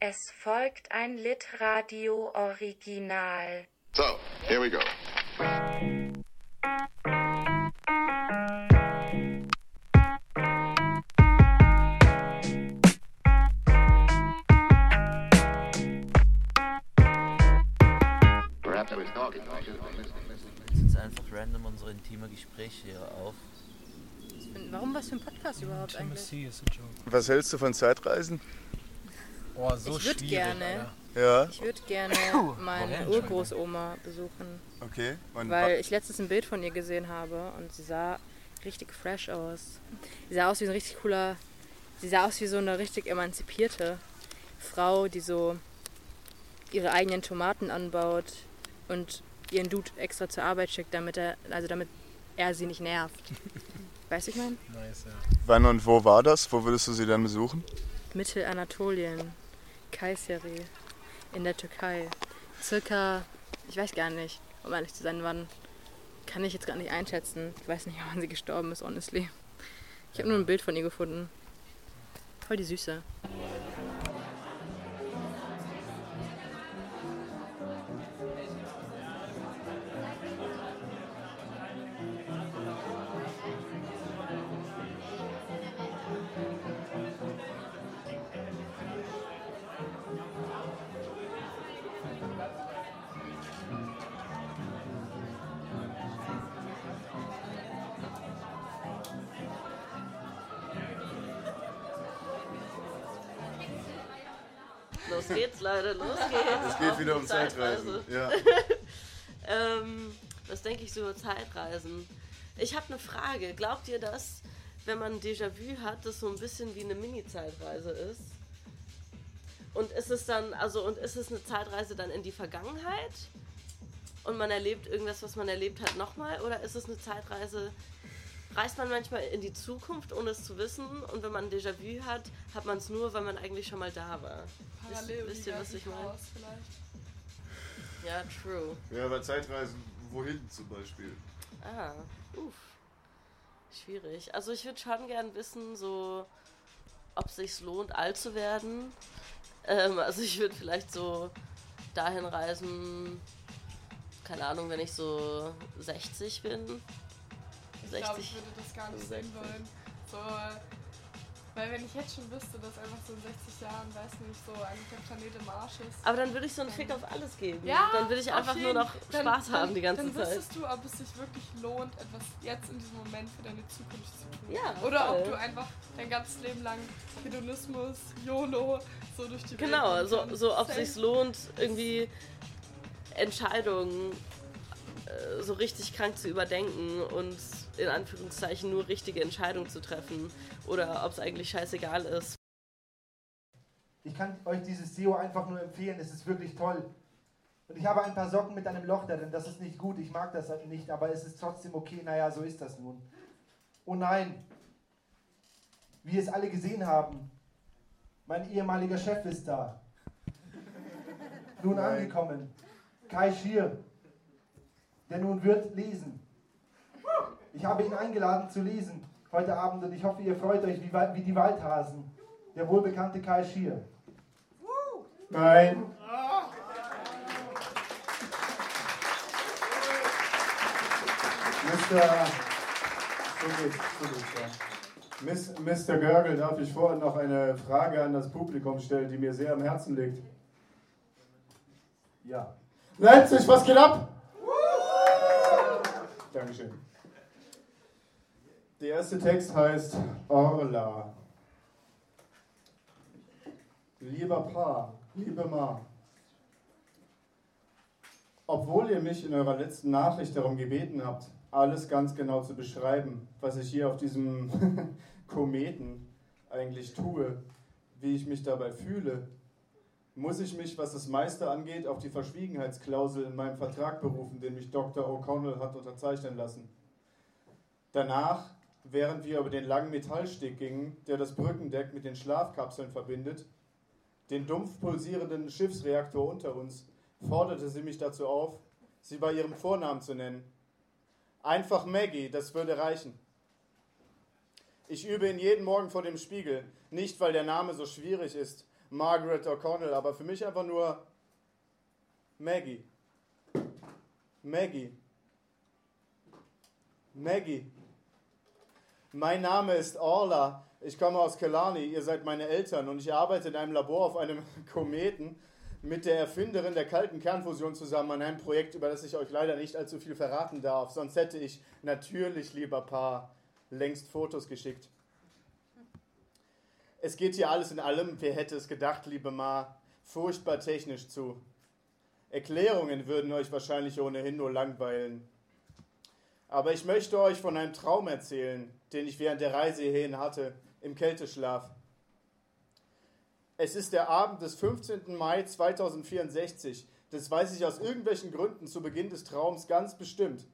Es folgt ein Litradio Original. So, here we go. Jetzt einfach random unsere intime Gespräche hier auf. Warum was für ein Podcast überhaupt eigentlich? Was hältst du von Zeitreisen? Boah, so Ich würd schwierig, gerne. Ja, Ich würde gerne meine? Urgroßoma besuchen, okay. Und weil ich letztens ein Bild von ihr gesehen habe und sie sah richtig fresh aus. Sie sah aus wie ein richtig cooler, sie sah aus wie so eine richtig emanzipierte Frau, die so ihre eigenen Tomaten anbaut und ihren Dude extra zur Arbeit schickt, damit er, also damit er sie nicht nervt. Weißt du, ich meine? Nice, ja. wann und wo war das? Wo würdest du sie dann besuchen? Mittelanatolien, Kayseri, in der Türkei. Circa, ich weiß gar nicht, um ehrlich zu sein, wann, kann ich jetzt gar nicht einschätzen. Ich weiß nicht, wann sie gestorben ist, honestly. Ich habe nur ein Bild von ihr gefunden. Voll die Süße. Los geht's, Leute, los geht's. Es geht wieder um Zeitreisen. Zeitreise. Ja. Ähm, was denke ich so über Zeitreisen? Ich habe eine Frage. Glaubt ihr, dass, wenn man ein Déjà-vu hat, das so ein bisschen wie eine Mini-Zeitreise ist? Und ist es dann, also, und ist es eine Zeitreise dann in die Vergangenheit? Und man erlebt irgendwas, was man erlebt hat, nochmal? Oder ist es eine Zeitreise, reist man manchmal in die Zukunft, ohne es zu wissen? Und wenn man ein Déjà-vu hat, hat man es nur, weil man eigentlich schon mal da war? Parallel wisst ihr, was ich meine? Ja, true. ja, aber Zeitreisen, wohin zum Beispiel? Ah, uff. Schwierig. Also ich würde schon gern wissen, so, ob es sich lohnt, alt zu werden. Ähm, also ich würde vielleicht so dahin reisen, keine Ahnung, wenn ich so 60 bin. Ich 60. glaube, ich würde das gar nicht sehen wollen. So, weil wenn ich jetzt schon wüsste, dass einfach so in 60 Jahren, weiß nicht, so eigentlich der Planet im Arsch ist. Aber dann würde ich so einen Fick auf alles geben. Ja, dann würde ich einfach nur noch dann- Spaß dann, haben die ganze dann Zeit. wüsstest du, ob es sich wirklich lohnt, etwas jetzt in diesem Moment für deine Zukunft zu tun. Ja, Oder voll. ob du einfach dein ganzes Leben lang Hedonismus, YOLO, so durch die Welt Genau, so, so ob es sich lohnt, irgendwie Entscheidungen äh, so richtig krank zu überdenken und in Anführungszeichen nur richtige Entscheidungen zu treffen oder ob es eigentlich scheißegal ist. Ich kann euch dieses SEO einfach nur empfehlen, es ist wirklich toll. Und ich habe ein paar Socken mit einem Loch darin, das ist nicht gut, ich mag das halt nicht, aber es ist trotzdem okay, naja, so ist das nun. Oh nein, wie es alle gesehen haben, mein ehemaliger Chef ist da. Nun Nein. angekommen, Kai Schier, der nun wird lesen. Ich habe ihn eingeladen zu lesen heute Abend und ich hoffe, ihr freut euch wie, wie die Waldhasen. Der wohlbekannte Kai Schier. Nein. Mr. So geht's, so geht's, ja. Miss, Mr. Görgel, darf ich vorher noch eine Frage an das Publikum stellen, die mir sehr am Herzen liegt? Ja. Leipzig, was geht ab? Dankeschön. Der erste Text heißt Orla. Lieber Pa, liebe Ma, obwohl ihr mich in eurer letzten Nachricht darum gebeten habt, alles ganz genau zu beschreiben, was ich hier auf diesem Kometen eigentlich tue, wie ich mich dabei fühle, muss ich mich, was das meiste angeht, auf die Verschwiegenheitsklausel in meinem Vertrag berufen, den mich Dr. O'Connell hat unterzeichnen lassen. Danach, während wir über den langen Metallsteg gingen, der das Brückendeck mit den Schlafkapseln verbindet, den dumpf pulsierenden Schiffsreaktor unter uns, forderte sie mich dazu auf, sie bei ihrem Vornamen zu nennen. Einfach Maggie, das würde reichen. Ich übe ihn jeden Morgen vor dem Spiegel, nicht weil der Name so schwierig ist, Margaret O'Connell, aber für mich einfach nur Maggie. Maggie. Maggie. Mein Name ist Orla. Ich komme aus Kelani. Ihr seid meine Eltern und ich arbeite in einem Labor auf einem Kometen mit der Erfinderin der kalten Kernfusion zusammen an einem Projekt, über das ich euch leider nicht allzu viel verraten darf. Sonst hätte ich natürlich, lieber Paar, längst Fotos geschickt. Es geht hier alles in allem, wer hätte es gedacht, liebe Ma, furchtbar technisch zu. Erklärungen würden euch wahrscheinlich ohnehin nur langweilen. Aber ich möchte euch von einem Traum erzählen, den ich während der Reise hierhin hatte, im Kälteschlaf. Es ist der Abend des 15. Mai 2064. Das weiß ich aus irgendwelchen Gründen zu Beginn des Traums ganz bestimmt.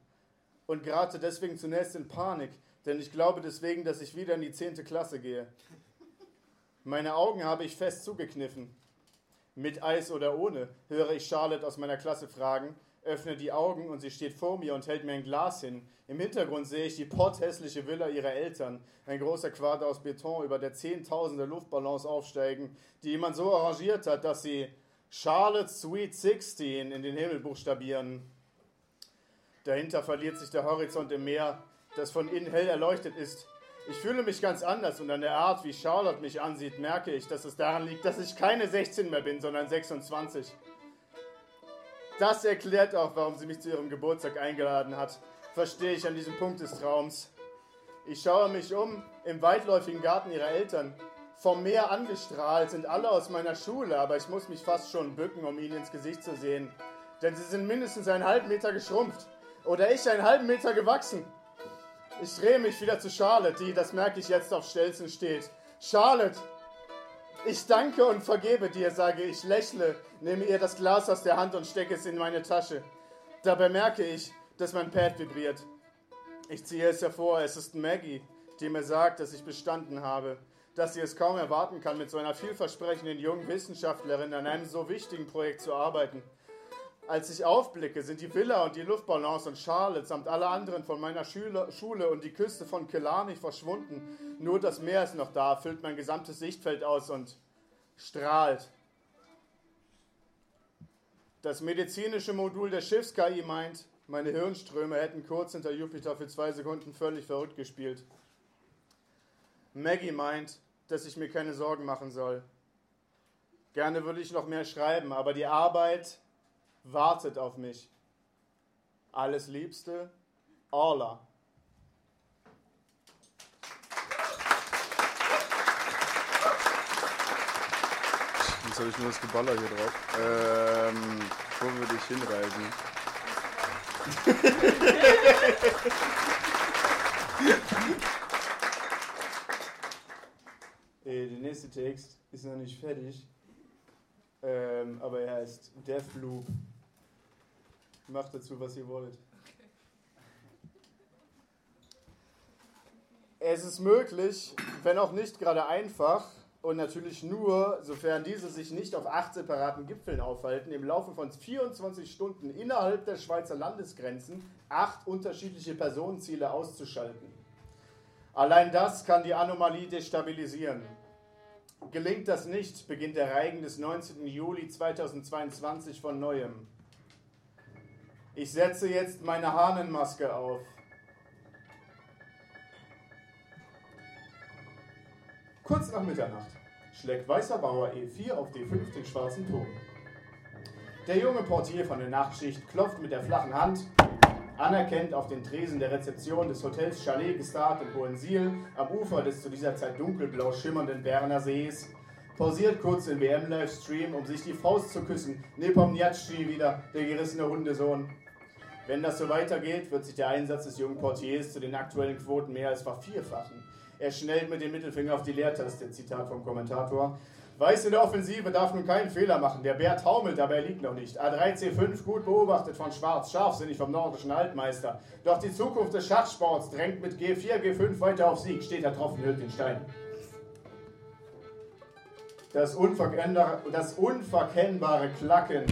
Und gerate deswegen zunächst in Panik, denn ich glaube deswegen, dass ich wieder in die 10. Klasse gehe. Meine Augen habe ich fest zugekniffen. Mit Eis oder ohne, höre ich Charlotte aus meiner Klasse fragen, öffne die Augen und sie steht vor mir und hält mir ein Glas hin. Im Hintergrund sehe ich die potthässliche Villa ihrer Eltern, ein großer Quader aus Beton, über der Zehntausende Luftballons aufsteigen, die jemand so arrangiert hat, dass sie Charlotte Sweet 16 in den Himmel buchstabieren. Dahinter verliert sich der Horizont im Meer, das von innen hell erleuchtet ist. Ich fühle mich ganz anders und an der Art, wie Charlotte mich ansieht, merke ich, dass es daran liegt, dass ich keine 16 mehr bin, sondern 26. Das erklärt auch, warum sie mich zu ihrem Geburtstag eingeladen hat, verstehe ich an diesem Punkt des Traums. Ich schaue mich um im weitläufigen Garten ihrer Eltern. Vom Meer angestrahlt sind alle aus meiner Schule, aber ich muss mich fast schon bücken, um ihnen ins Gesicht zu sehen. Denn sie sind mindestens einen halben Meter geschrumpft. Oder ich einen halben Meter gewachsen. Ich drehe mich wieder zu Charlotte, die, das merke ich jetzt, auf Stelzen steht. Charlotte, ich danke und vergebe dir, sage ich, lächle, nehme ihr das Glas aus der Hand und stecke es in meine Tasche. Dabei merke ich, dass mein Pad vibriert. Ich ziehe es hervor, es ist Maggie, die mir sagt, dass ich bestanden habe, dass sie es kaum erwarten kann, mit so einer vielversprechenden jungen Wissenschaftlerin an einem so wichtigen Projekt zu arbeiten. Als ich aufblicke, sind die Villa und die Luftballons und Charlotte samt alle anderen von meiner Schule, Schule und die Küste von Killarney verschwunden. Nur das Meer ist noch da, füllt mein gesamtes Sichtfeld aus und strahlt. Das medizinische Modul der Schiffs-KI meint, meine Hirnströme hätten kurz hinter Jupiter für zwei Sekunden völlig verrückt gespielt. Maggie meint, dass ich mir keine Sorgen machen soll. Gerne würde ich noch mehr schreiben, aber die Arbeit wartet auf mich. Alles Liebste, Orla. Jetzt habe ich nur das Geballer hier drauf. Ähm, wo würde ich hinreisen? Äh, der nächste Text ist noch nicht fertig, ähm, aber er heißt Deathloop. Macht dazu, was ihr wollt. Es ist möglich, wenn auch nicht gerade einfach, und natürlich nur, sofern diese sich nicht auf acht separaten Gipfeln aufhalten, im Laufe von 24 Stunden innerhalb der Schweizer Landesgrenzen acht unterschiedliche Personenziele auszuschalten. Allein das kann die Anomalie destabilisieren. Gelingt das nicht, beginnt der Reigen des 19. Juli 2022 von neuem. Ich setze jetzt meine Hahnenmaske auf. Kurz nach Mitternacht schlägt weißer Bauer E4 auf D5 den schwarzen Turm. Der junge Portier von der Nachtschicht klopft mit der flachen Hand, anerkennt auf den Tresen der Rezeption des Hotels Chalet Gestart in Hohensiel am Ufer des zu dieser Zeit dunkelblau schimmernden Berner Sees, pausiert kurz den WM-Livestream, um sich die Faust zu küssen, Nepomniachtchi wieder, der gerissene Hundesohn. Wenn das so weitergeht, wird sich der Einsatz des jungen Portiers zu den aktuellen Quoten mehr als vervierfachen. Er schnellt mit dem Mittelfinger auf die Leertaste, Zitat vom Kommentator. Weiß in der Offensive darf nun keinen Fehler machen. Der Bär taumelt, aber er liegt noch nicht. A3C5 gut beobachtet von Schwarz, scharfsinnig vom nordischen Altmeister. Doch die Zukunft des Schachsports drängt mit G4, G5 weiter auf Sieg. Steht er getroffen, hüllt den Stein. Das, das unverkennbare Klacken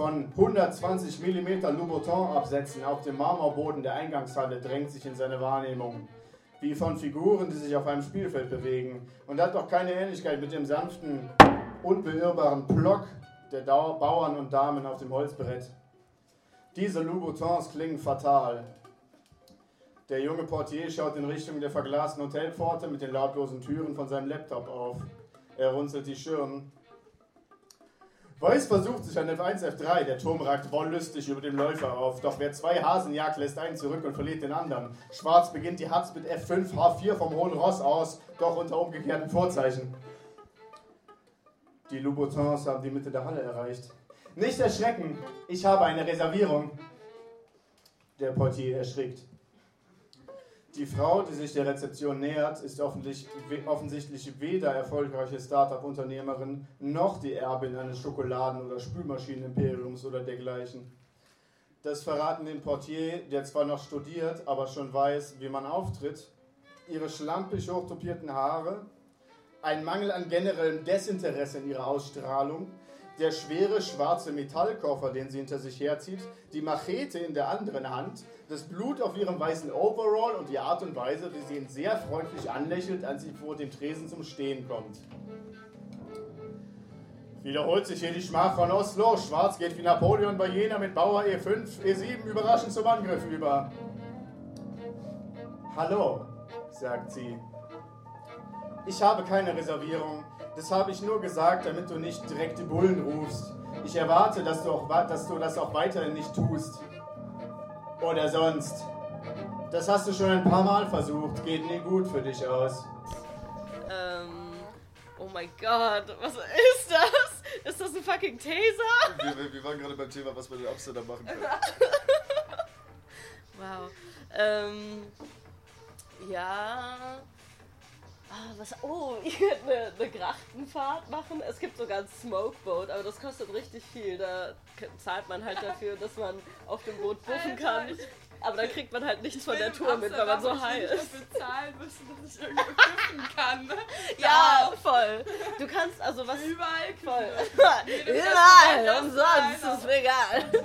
von 120 mm Louboutin-Absätzen auf dem Marmorboden der Eingangshalle drängt sich in seine Wahrnehmung. wie von Figuren, die sich auf einem Spielfeld bewegen und hat doch keine Ähnlichkeit mit dem sanften, unbeirrbaren Plock der Bauern und Damen auf dem Holzbrett. Diese Louboutins klingen fatal. Der junge Portier schaut in Richtung der verglasten Hotelpforte mit den lautlosen Türen von seinem Laptop auf. Er runzelt die Stirn. Weiß versucht sich an F1, F3. Der Turm ragt wollüstig über dem Läufer auf. Doch wer zwei Hasen jagt, lässt einen zurück und verliert den anderen. Schwarz beginnt die Hatz mit F5, H4 vom hohen Ross aus, doch unter umgekehrten Vorzeichen. Die Louboutins haben die Mitte der Halle erreicht. Nicht erschrecken, ich habe eine Reservierung. Der Portier erschrickt. Die Frau, die sich der Rezeption nähert, ist offensichtlich, weder erfolgreiche Start-up-Unternehmerin noch die Erbin eines Schokoladen- oder Spülmaschinenimperiums oder dergleichen. Das verraten den Portier, der zwar noch studiert, aber schon weiß, wie man auftritt, ihre schlampig hochtopierten Haare, ein Mangel an generellem Desinteresse in ihrer Ausstrahlung, der schwere schwarze Metallkoffer, den sie hinter sich herzieht, die Machete in der anderen Hand, das Blut auf ihrem weißen Overall und die Art und Weise, wie sie ihn sehr freundlich anlächelt, als sie vor dem Tresen zum Stehen kommt. Wiederholt sich hier die Schmach von Oslo. Schwarz geht wie Napoleon bei Jena mit Bauer E5, E7 überraschend zum Angriff über. Hallo, sagt sie. Ich habe keine Reservierung. Das habe ich nur gesagt, damit du nicht direkt die Bullen rufst. Ich erwarte, dass du, auch, dass du das auch weiterhin nicht tust. Oder sonst. Das hast du schon ein paar Mal versucht. Geht nie gut für dich aus. Ähm, oh mein Gott, was ist das? Ist das ein fucking Taser? Wir, wir, wir waren gerade beim Thema, was man in Amsterdam machen kann. Wow. Ähm, ja. Ah, was? Oh, ich könnte eine, eine Grachtenfahrt machen. Es gibt sogar ein Smokeboat, aber das kostet richtig viel. Da zahlt man halt dafür, dass man auf dem Boot Alter, kann. ich- Aber da kriegt man halt nichts Ich von der Tour mit, weil man so high ist. dafür bezahlen müssen, dass ich irgendwo kiffen kann. Ja, voll. Du kannst also was. Überall Voll. Überall, umsonst, ist mir egal.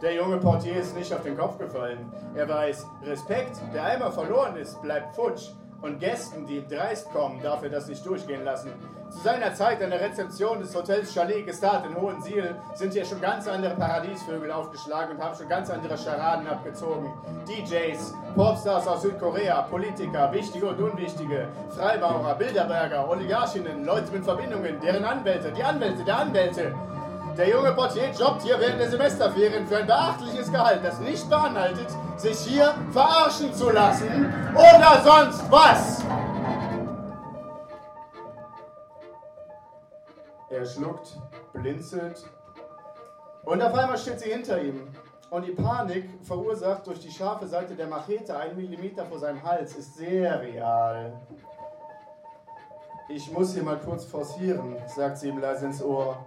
Der junge Portier ist nicht auf den Kopf gefallen. Er weiß, Respekt, der einmal verloren ist, bleibt futsch. Und Gästen, die dreist kommen, darf er das nicht durchgehen lassen. Zu seiner Zeit an der Rezeption des Hotels Chalet Gestart in Hohensiel sind hier schon ganz andere Paradiesvögel aufgeschlagen und haben schon ganz andere Charaden abgezogen. DJs, Popstars aus Südkorea, Politiker, wichtige und unwichtige, Freimaurer, Bilderberger, Oligarchinnen, Leute mit Verbindungen, deren Anwälte, die Anwälte der Anwälte. Der junge Portier jobbt hier während der Semesterferien für ein beachtliches Gehalt, das nicht beanhaltet, sich hier verarschen zu lassen oder sonst was. Er schluckt, blinzelt und auf einmal steht sie hinter ihm. Und die Panik, verursacht durch die scharfe Seite der Machete einen Millimeter vor seinem Hals, ist sehr real. Ich muss hier mal kurz forcieren, sagt sie ihm leise ins Ohr.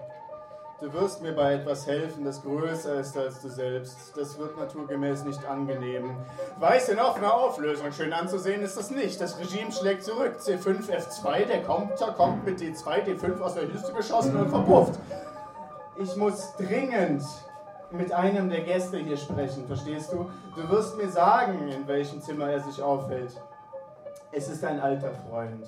Du wirst mir bei etwas helfen, das größer ist als du selbst. Das wird naturgemäß nicht angenehm. Weiß in offener Auflösung. Schön anzusehen ist das nicht. Das Regime schlägt zurück. C5, F2, der Konter kommt mit D2, D5 aus der Hüste geschossen und verpufft. Ich muss dringend mit einem der Gäste hier sprechen, verstehst du? Du wirst mir sagen, in welchem Zimmer er sich aufhält. Es ist ein alter Freund.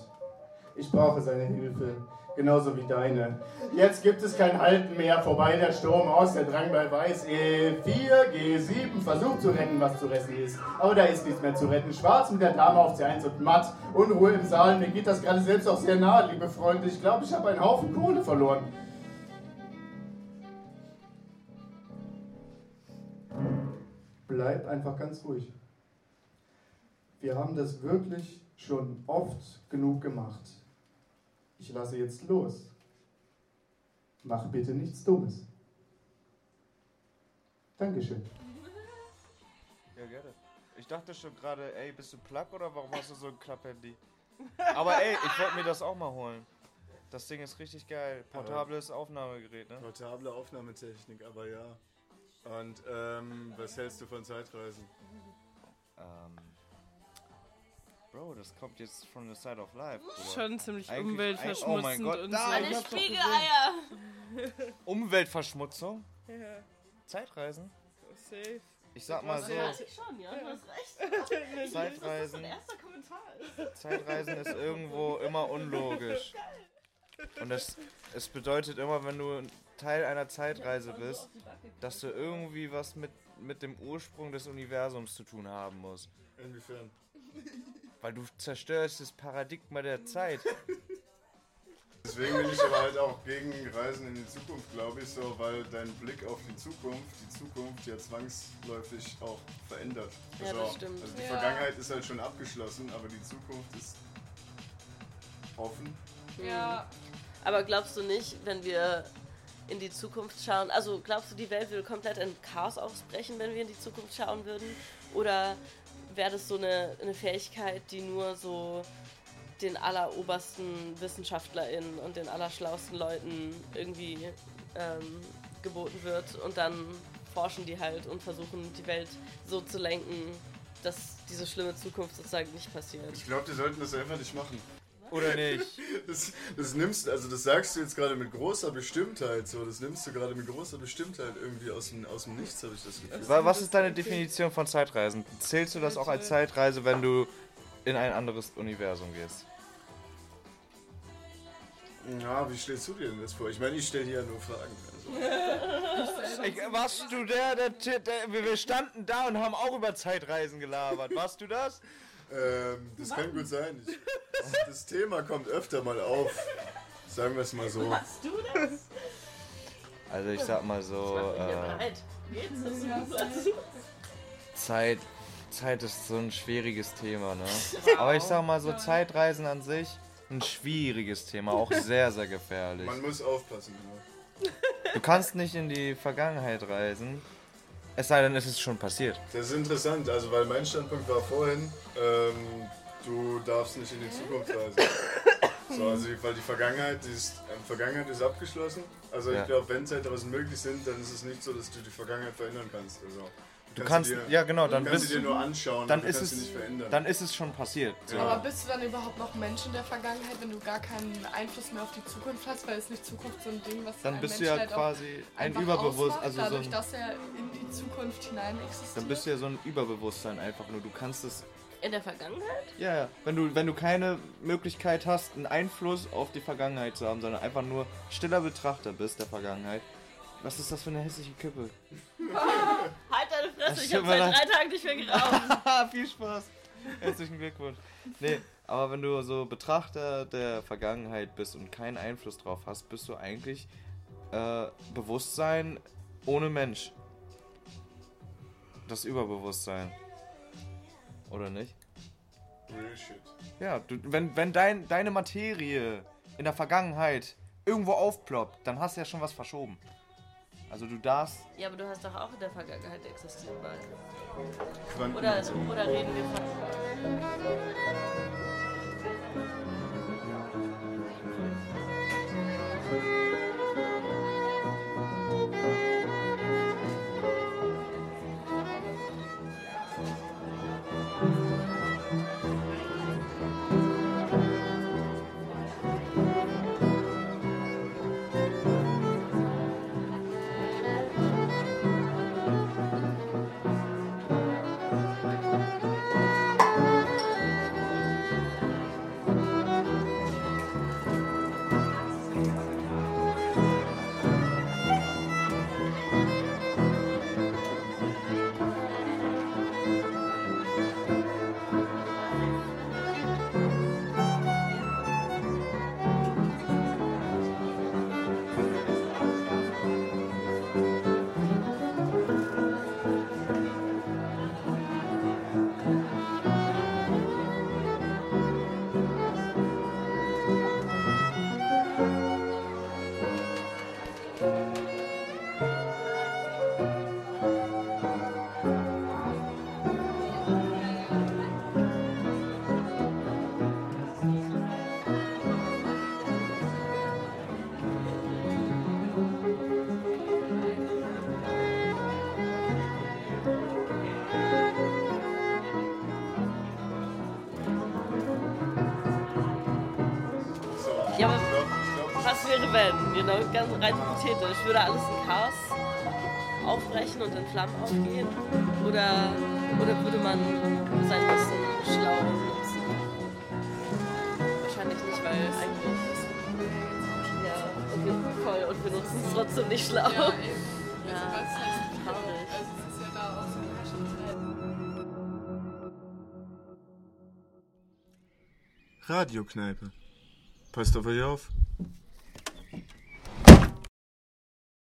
Ich brauche seine Hilfe, genauso wie deine. Jetzt gibt es kein Halten mehr, vorbei der Sturm aus, der Drang bei Weiß. E4, G7, versucht zu retten, was zu retten ist. Aber da ist nichts mehr zu retten. Schwarz mit der Dame auf C1 und matt. Unruhe im Saal, mir geht das gerade selbst auch sehr nahe, liebe Freunde. Ich glaube, ich habe einen Haufen Kohle verloren. Bleib einfach ganz ruhig. Wir haben das wirklich schon oft genug gemacht. Ich lasse jetzt los. Mach bitte nichts Dummes. Dankeschön. Ja, gerne. Ich dachte schon gerade, ey, bist du Plug oder warum hast du so ein Klapphandy? Aber ey, ich wollte mir das auch mal holen. Das Ding ist richtig geil. Portables Aufnahmegerät, ne? Portable Aufnahmetechnik, aber ja. Und ähm, was hältst du von Zeitreisen? Ähm. Bro, das kommt jetzt from the side of life. Bruder. Schon ziemlich Eigentlich- umweltverschmutzend Oh mein Gott, und da, so. ich Eine hab's doch Spiegeleier. Umweltverschmutzung? Ja, Zeitreisen? safe. Ich sag mal so, Ja, ich schon, ja, du hast recht. Zeitreisen, Dein erster Kommentar ist. Zeitreisen ist irgendwo immer unlogisch. Und es, es bedeutet immer, wenn du Teil einer Zeitreise bist, dass du irgendwie was mit, mit dem Ursprung des Universums zu tun haben musst. Inwiefern? Weil du zerstörst das Paradigma der Zeit. Deswegen bin ich aber halt auch gegen Reisen in die Zukunft, glaube ich, so, weil dein Blick auf die Zukunft, die Zukunft ja zwangsläufig auch verändert. Ja, so. das stimmt. Also die Ja. Vergangenheit ist halt schon abgeschlossen, aber die Zukunft ist offen. Ja, Aber glaubst du nicht, wenn wir in die Zukunft schauen, also glaubst du, die Welt würde komplett in Chaos ausbrechen, wenn wir in die Zukunft schauen würden? Oder wäre das so eine, eine Fähigkeit, die nur so den allerobersten WissenschaftlerInnen und den allerschlausten Leuten irgendwie ähm, geboten wird und dann forschen die halt und versuchen die Welt so zu lenken, dass diese schlimme Zukunft sozusagen nicht passiert. Ich glaube, die sollten das einfach nicht machen. Oder nicht? Das, das nimmst, also das sagst du jetzt gerade mit großer Bestimmtheit, so, das nimmst du gerade mit großer Bestimmtheit irgendwie aus dem, aus dem Nichts, habe ich das Gefühl. Wa- Was ist deine Definition von Zeitreisen? Zählst du das auch als Zeitreise, wenn du in ein anderes Universum gehst? Ja, wie stellst du dir denn das vor? Ich meine, ich stelle dir ja nur Fragen. Also. Ich, warst du der, der, der, wir wir standen da und haben auch über Zeitreisen gelabert. Warst du das? Ähm, das kann gut sein. Ich, das, das Thema kommt öfter mal auf. Sagen wir es mal so. Hast du das? Also ich sag mal so, Ich bin äh? Zeit, Zeit ist so ein schwieriges Thema, ne? Aber ich sag mal so, Zeitreisen an sich, ein schwieriges Thema, auch sehr, sehr gefährlich. Man muss aufpassen. Ja. Du kannst nicht in die Vergangenheit reisen, es sei denn, es ist schon passiert. Das ist interessant, also weil mein Standpunkt war vorhin, ähm, du darfst nicht in die Zukunft reisen. So, also weil die Vergangenheit, die ist, äh, Vergangenheit ist abgeschlossen. Also Ja. ich glaube, wenn Zeitreisen möglich sind, dann ist es nicht so, dass du die Vergangenheit verändern kannst. Also, Du kannst, sie dir, ja genau, dann du kannst bist sie dir nur anschauen, dann und du ist kannst es, sie nicht verändern. dann ist es schon passiert. So. aber bist du dann überhaupt noch Mensch in der Vergangenheit, wenn du gar keinen Einfluss mehr auf die Zukunft hast, weil ist nicht Zukunft so ein Ding, was Dann ein bist du Mensch ja halt quasi ein Überbewusst, ausmacht, also so dadurch, ein, dass er in die Zukunft hinein existiert. dann bist du ja so ein Überbewusstsein einfach nur. Du kannst es In der Vergangenheit? Ja, ja. Wenn du, wenn du keine Möglichkeit hast, einen Einfluss auf die Vergangenheit zu haben, sondern einfach nur stiller Betrachter bist der Vergangenheit. Was ist das für eine hässliche Kippe? Halt deine Fresse, ich habe seit drei Tagen nicht mehr geraucht. Viel Spaß. Herzlichen Glückwunsch. Nee, aber wenn du so Betrachter der Vergangenheit bist und keinen Einfluss drauf hast, bist du eigentlich äh, Bewusstsein ohne Mensch. Das Überbewusstsein. Oder nicht? Real shit. Ja, du, wenn, wenn dein, deine Materie in der Vergangenheit irgendwo aufploppt, dann hast du ja schon was verschoben. Also du darfst. Ja, aber du hast doch auch in der Vergangenheit existiert, weil. Quanten Oder, oder reden wir von. Ja, aber was wäre wenn? Genau, ganz rein hypothetisch. Würde alles in Chaos aufbrechen und in Flammen aufgehen? Oder, oder würde man sein Wissen schlau nutzen? Wahrscheinlich nicht, weil eigentlich. Ja, wir, voll, und wir nutzen es trotzdem nicht schlau. Ja, Also, ja da auch so eine Herrschaftszeiten. Radiokneipe. Passt auf euch auf.